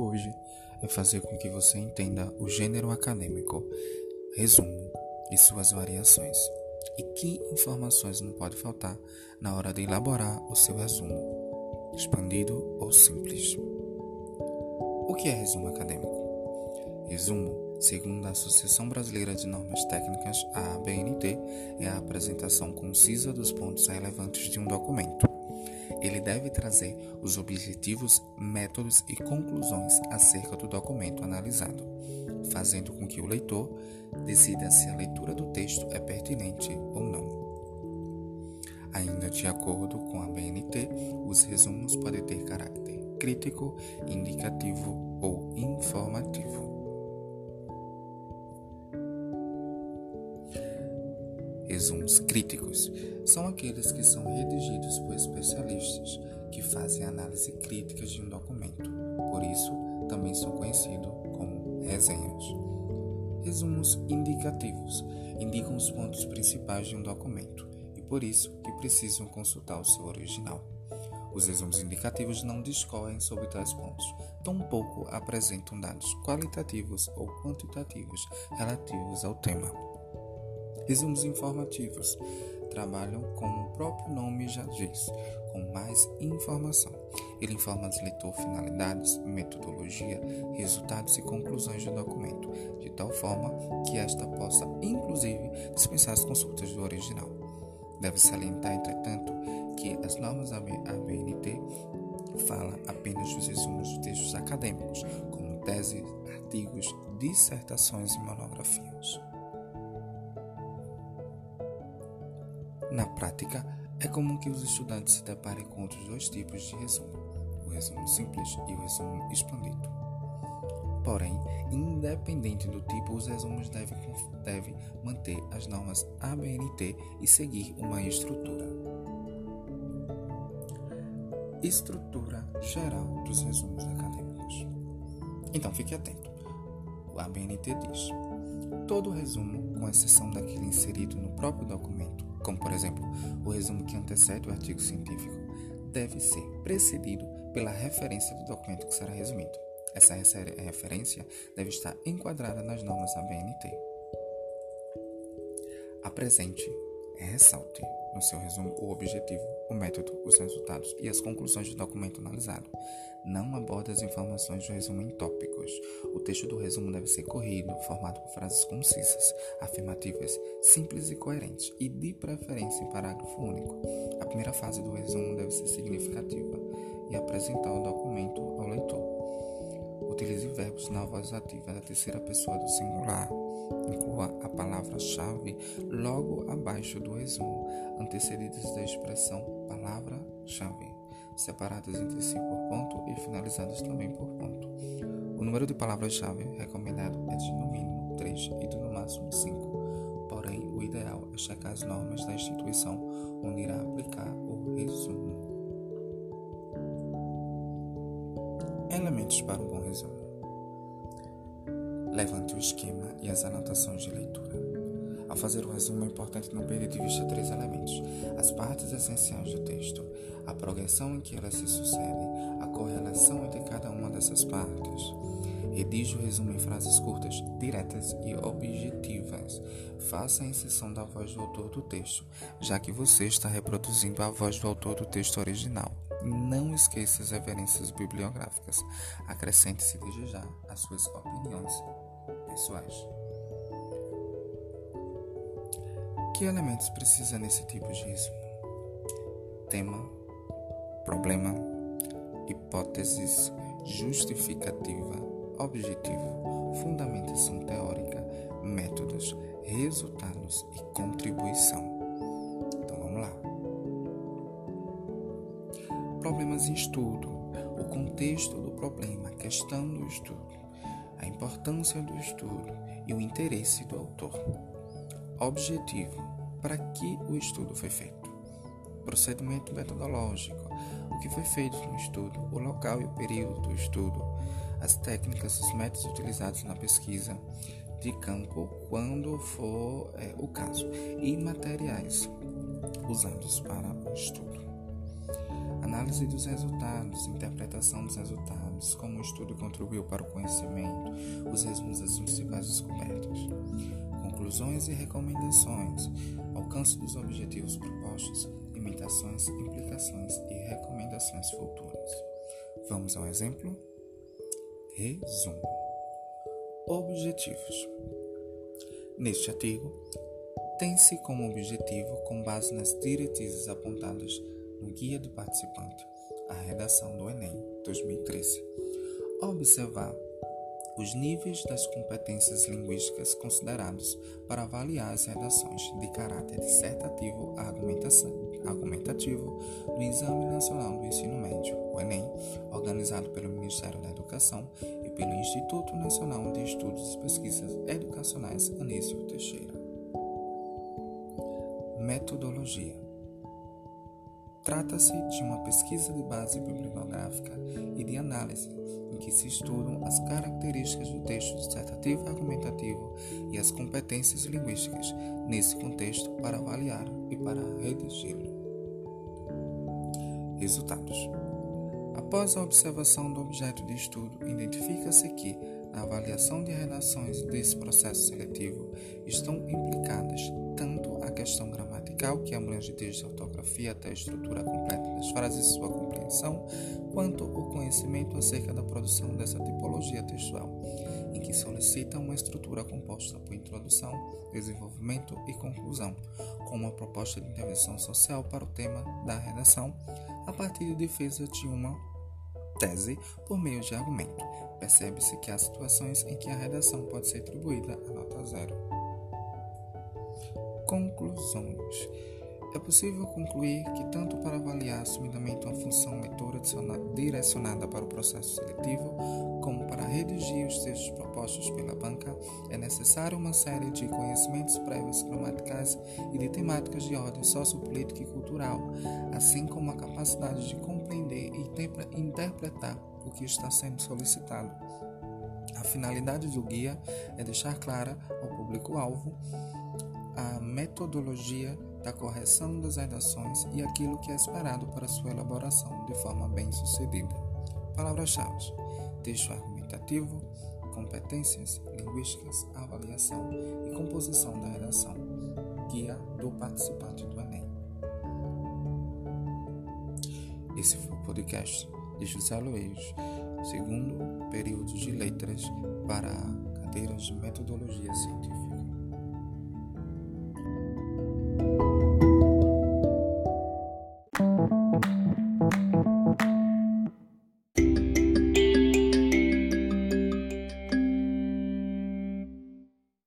hoje é fazer com que você entenda o gênero acadêmico, resumo e suas variações, e que informações não pode faltar na hora de elaborar o seu resumo, expandido ou simples. O que é resumo acadêmico? Resumo, segundo a Associação Brasileira de Normas Técnicas, a ABNT, é a apresentação concisa dos pontos relevantes de um documento ele deve trazer os objetivos, métodos e conclusões acerca do documento analisado, fazendo com que o leitor decida se a leitura do texto é pertinente ou não. Ainda de acordo com a BNT, os resumos podem ter caráter crítico, indicativo ou informativo. Resumos críticos são aqueles que são redigidos por especialistas que fazem análise crítica de um documento. Por isso, também são conhecidos como resenhas. Resumos indicativos indicam os pontos principais de um documento e por isso que precisam consultar o seu original. Os resumos indicativos não discorrem sobre tais pontos, tampouco apresentam dados qualitativos ou quantitativos relativos ao tema. Resumos informativos trabalham, como o próprio nome já diz, com mais informação. Ele informa ao leitor finalidades, metodologia, resultados e conclusões do documento, de tal forma que esta possa, inclusive, dispensar as consultas do original. Deve salientar, entretanto, que as normas ABNT falam apenas dos resumos de textos acadêmicos, como teses, artigos, dissertações e monografias. Na prática, é comum que os estudantes se deparem com outros dois tipos de resumo, o resumo simples e o resumo expandido. Porém, independente do tipo, os resumos devem, devem manter as normas ABNT e seguir uma estrutura. Estrutura geral dos resumos acadêmicos. Então, fique atento. O ABNT diz: todo resumo, com exceção daquele inserido no próprio documento, como por exemplo o resumo que antecede o artigo científico, deve ser precedido pela referência do documento que será resumido. Essa referência deve estar enquadrada nas normas da BNT. Apresente, ressalte no seu resumo o objetivo, o método, os resultados e as conclusões do documento analisado. Não aborde as informações do resumo em tópicos. O texto do resumo deve ser corrido, formado por frases concisas, afirmativas, simples e coerentes, e de preferência em parágrafo único. A primeira fase do resumo deve ser significativa e apresentar o documento ao leitor. Utilize verbos na voz ativa da terceira pessoa do singular. Inclua a palavra-chave logo abaixo do resumo, antecedidas da expressão palavra-chave, separadas entre si por ponto e finalizadas também por ponto. O número de palavras-chave recomendado é de no mínimo 3 e de no máximo 5. Porém, o ideal é checar as normas da instituição onde irá aplicar o resumo. Elementos para um bom. Levante o esquema e as anotações de leitura. Ao fazer o resumo, é importante não perder de vista três elementos: as partes essenciais do texto, a progressão em que elas se sucedem, a correlação entre cada uma dessas partes. Redige o resumo em frases curtas, diretas e objetivas. Faça a inserção da voz do autor do texto, já que você está reproduzindo a voz do autor do texto original. Não esqueça as referências bibliográficas. Acrescente-se desde já as suas opiniões pessoais. Que elementos precisa nesse tipo de resumo? Tema, problema, hipóteses, justificativa, objetivo, fundamentação teórica, métodos, resultados e contribuição. problemas em estudo, o contexto do problema, questão do estudo, a importância do estudo e o interesse do autor. Objetivo: para que o estudo foi feito? Procedimento metodológico: o que foi feito no estudo, o local e o período do estudo, as técnicas, os métodos utilizados na pesquisa de campo, quando for é, o caso, e materiais usados para o estudo análise dos resultados, interpretação dos resultados, como o estudo contribuiu para o conhecimento, os resumos das principais descobertas, conclusões e recomendações, alcance dos objetivos propostos, limitações, implicações e recomendações futuras. Vamos ao exemplo? Resumo. Objetivos. Neste artigo, tem-se como objetivo, com base nas diretrizes apontadas no Guia do Participante, a redação do Enem 2013, observar os níveis das competências linguísticas considerados para avaliar as redações de caráter dissertativo argumentativo do Exame Nacional do Ensino Médio, o Enem, organizado pelo Ministério da Educação e pelo Instituto Nacional de Estudos e Pesquisas Educacionais Anísio Teixeira. Metodologia Trata-se de uma pesquisa de base bibliográfica e de análise, em que se estudam as características do texto dissertativo argumentativo e as competências linguísticas nesse contexto para avaliar e para redigi-lo. Resultados: Após a observação do objeto de estudo, identifica-se que, na avaliação de redações desse processo seletivo, estão implicadas tanto a questão gramatical, que abrange desde a ortografia até a estrutura completa das frases e sua compreensão, quanto o conhecimento acerca da produção dessa tipologia textual, em que solicita uma estrutura composta por introdução, desenvolvimento e conclusão, com uma proposta de intervenção social para o tema da redação, a partir de defesa de uma tese por meio de argumento. Percebe-se que há situações em que a redação pode ser atribuída a nota zero. Conclusões. É possível concluir que, tanto para avaliar assumidamente uma função leitora direcionada para o processo seletivo, como para redigir os textos propostos pela banca, é necessário uma série de conhecimentos prévios gramaticais e de temáticas de ordem sociopolítica e cultural, assim como a capacidade de compreender e interpretar o que está sendo solicitado. A finalidade do guia é deixar clara ao público-alvo a metodologia da correção das redações e aquilo que é esperado para sua elaboração de forma bem sucedida. Palavras-chave: texto argumentativo, competências linguísticas, avaliação e composição da redação. Guia do participante do Enem. Esse foi o podcast de José Luiz, segundo período de letras para cadeiras de metodologia científica.